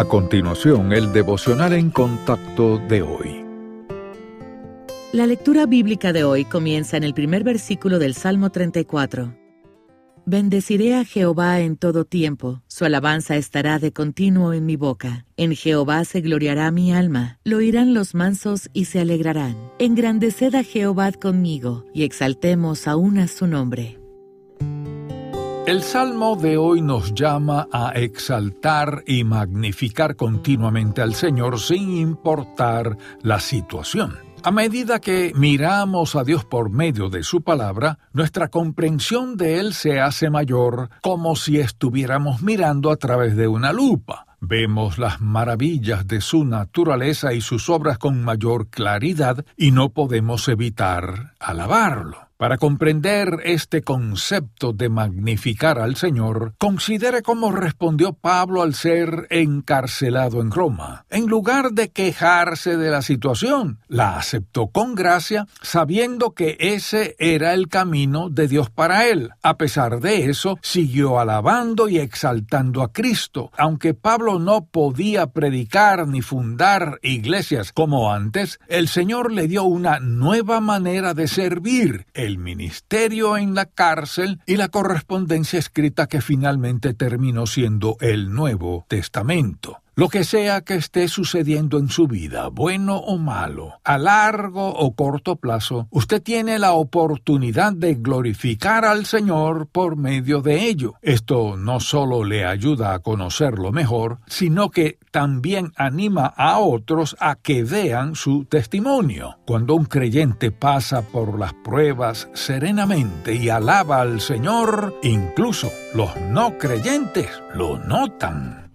A continuación, el devocional en contacto de hoy. La lectura bíblica de hoy comienza en el primer versículo del Salmo 34. Bendeciré a Jehová en todo tiempo, su alabanza estará de continuo en mi boca. En Jehová se gloriará mi alma, lo oirán los mansos y se alegrarán. Engrandeced a Jehová conmigo, y exaltemos aún a su nombre. El Salmo de hoy nos llama a exaltar y magnificar continuamente al Señor sin importar la situación. A medida que miramos a Dios por medio de su palabra, nuestra comprensión de Él se hace mayor como si estuviéramos mirando a través de una lupa. Vemos las maravillas de su naturaleza y sus obras con mayor claridad y no podemos evitar alabarlo. Para comprender este concepto de magnificar al Señor, considere cómo respondió Pablo al ser encarcelado en Roma. En lugar de quejarse de la situación, la aceptó con gracia, sabiendo que ese era el camino de Dios para él. A pesar de eso, siguió alabando y exaltando a Cristo. Aunque Pablo no podía predicar ni fundar iglesias como antes, el Señor le dio una nueva manera de servir ministerio en la cárcel y la correspondencia escrita que finalmente terminó siendo el Nuevo Testamento. Lo que sea que esté sucediendo en su vida, bueno o malo, a largo o corto plazo, usted tiene la oportunidad de glorificar al Señor por medio de ello. Esto no solo le ayuda a conocerlo mejor, sino que también anima a otros a que vean su testimonio. Cuando un creyente pasa por las pruebas serenamente y alaba al Señor, incluso los no creyentes lo notan.